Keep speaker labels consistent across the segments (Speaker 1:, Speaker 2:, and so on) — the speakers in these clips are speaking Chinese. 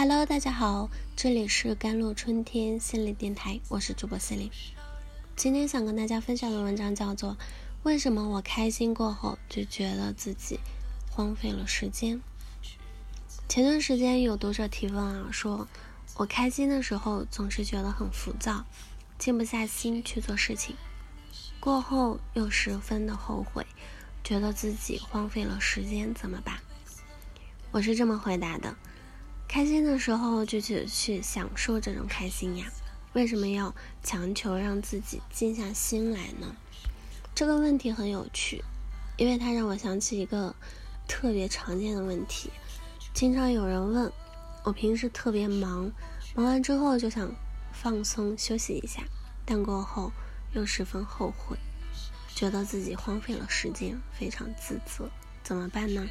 Speaker 1: Hello，大家好，这里是甘露春天心理电台，我是主播心灵。今天想跟大家分享的文章叫做《为什么我开心过后就觉得自己荒废了时间》。前段时间有读者提问啊，说我开心的时候总是觉得很浮躁，静不下心去做事情，过后又十分的后悔，觉得自己荒废了时间，怎么办？我是这么回答的。开心的时候就去去享受这种开心呀，为什么要强求让自己静下心来呢？这个问题很有趣，因为它让我想起一个特别常见的问题。经常有人问我，平时特别忙，忙完之后就想放松休息一下，但过后又十分后悔，觉得自己荒废了时间，非常自责，怎么办呢？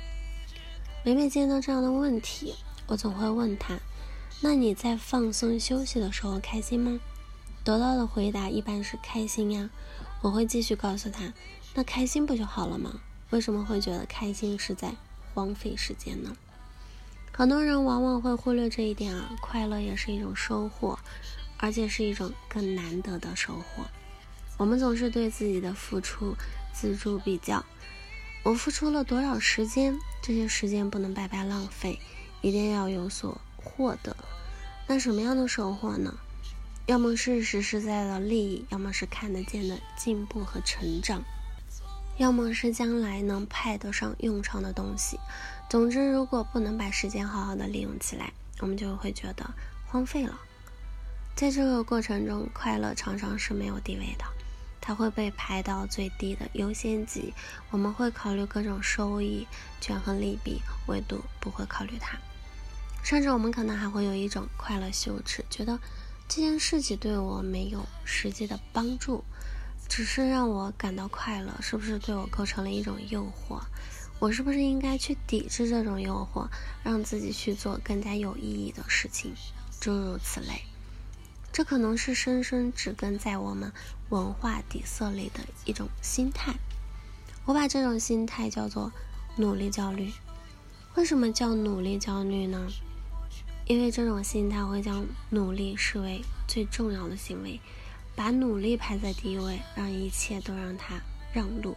Speaker 1: 每每见到这样的问题。我总会问他：“那你在放松休息的时候开心吗？”得到的回答一般是开心呀。我会继续告诉他：“那开心不就好了吗？为什么会觉得开心是在荒废时间呢？”很多人往往会忽略这一点啊，快乐也是一种收获，而且是一种更难得的收获。我们总是对自己的付出锱铢比较，我付出了多少时间？这些时间不能白白浪费。一定要有所获得，那什么样的收获呢？要么是实实在在的利益，要么是看得见的进步和成长，要么是将来能派得上用场的东西。总之，如果不能把时间好好的利用起来，我们就会觉得荒废了。在这个过程中，快乐常常是没有地位的，它会被排到最低的优先级。我们会考虑各种收益、权衡利弊，唯独不会考虑它。甚至我们可能还会有一种快乐羞耻，觉得这件事情对我没有实际的帮助，只是让我感到快乐，是不是对我构成了一种诱惑？我是不是应该去抵制这种诱惑，让自己去做更加有意义的事情？诸如此类，这可能是深深植根在我们文化底色里的一种心态。我把这种心态叫做努力焦虑。为什么叫努力焦虑呢？因为这种心态会将努力视为最重要的行为，把努力排在第一位，让一切都让他让路。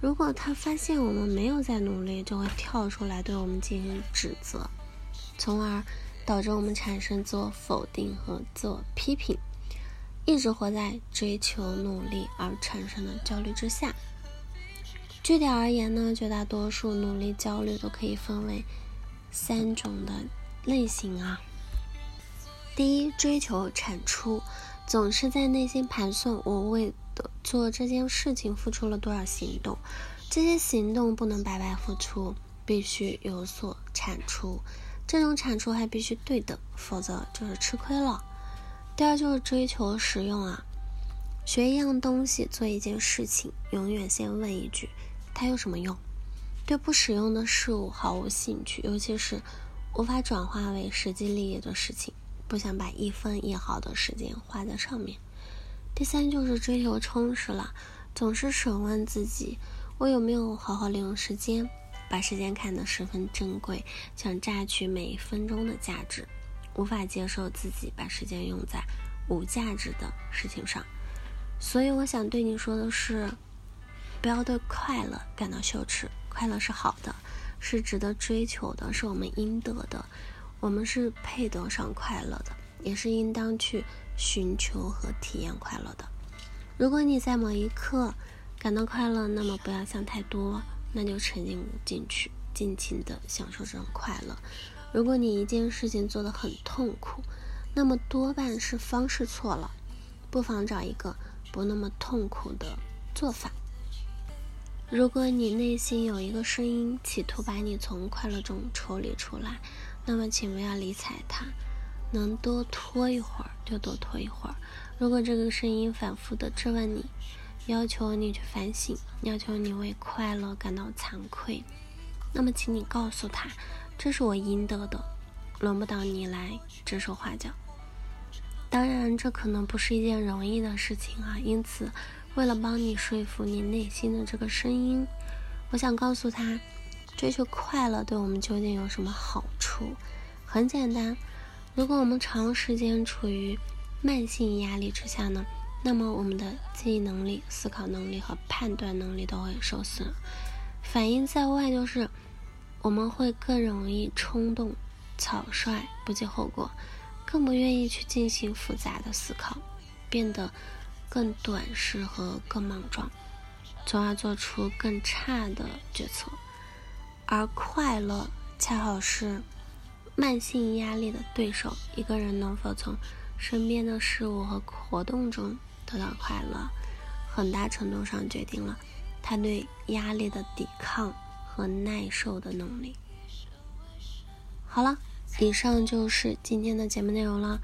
Speaker 1: 如果他发现我们没有在努力，就会跳出来对我们进行指责，从而导致我们产生自我否定和自我批评，一直活在追求努力而产生的焦虑之下。具体而言呢，绝大多数努力焦虑都可以分为三种的。类型啊，第一，追求产出，总是在内心盘算我为的做这件事情付出了多少行动，这些行动不能白白付出，必须有所产出，这种产出还必须对等，否则就是吃亏了。第二就是追求实用啊，学一样东西，做一件事情，永远先问一句，它有什么用？对不实用的事物毫无兴趣，尤其是。无法转化为实际利益的事情，不想把一分一毫的时间花在上面。第三就是追求充实了，总是审问自己：我有没有好好利用时间？把时间看得十分珍贵，想榨取每一分钟的价值，无法接受自己把时间用在无价值的事情上。所以我想对你说的是，不要对快乐感到羞耻，快乐是好的。是值得追求的，是我们应得的，我们是配得上快乐的，也是应当去寻求和体验快乐的。如果你在某一刻感到快乐，那么不要想太多，那就沉浸进去，尽情的享受这种快乐。如果你一件事情做得很痛苦，那么多半是方式错了，不妨找一个不那么痛苦的做法。如果你内心有一个声音，企图把你从快乐中抽离出来，那么请不要理睬它，能多拖一会儿就多拖一会儿。如果这个声音反复的质问你，要求你去反省，要求你为快乐感到惭愧，那么请你告诉他，这是我应得的，轮不到你来指手画脚。当然，这可能不是一件容易的事情啊，因此。为了帮你说服你内心的这个声音，我想告诉他，追求快乐对我们究竟有什么好处？很简单，如果我们长时间处于慢性压力之下呢，那么我们的记忆能力、思考能力和判断能力都会受损。反映在外就是我们会更容易冲动、草率、不计后果，更不愿意去进行复杂的思考，变得更短视和更莽撞，从而做出更差的决策。而快乐恰好是。慢性压力的对手，一个人能否从身边的事物和活动中得到快乐，很大程度上决定了他对压力的抵抗和耐受的能力。好了，以上就是今天的节目内容了。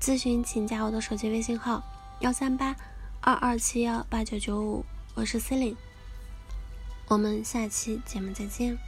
Speaker 1: 咨询请加我的手机微信号：幺三八二二七幺八九九五，我是 c e l i n e 我们下期节目再见。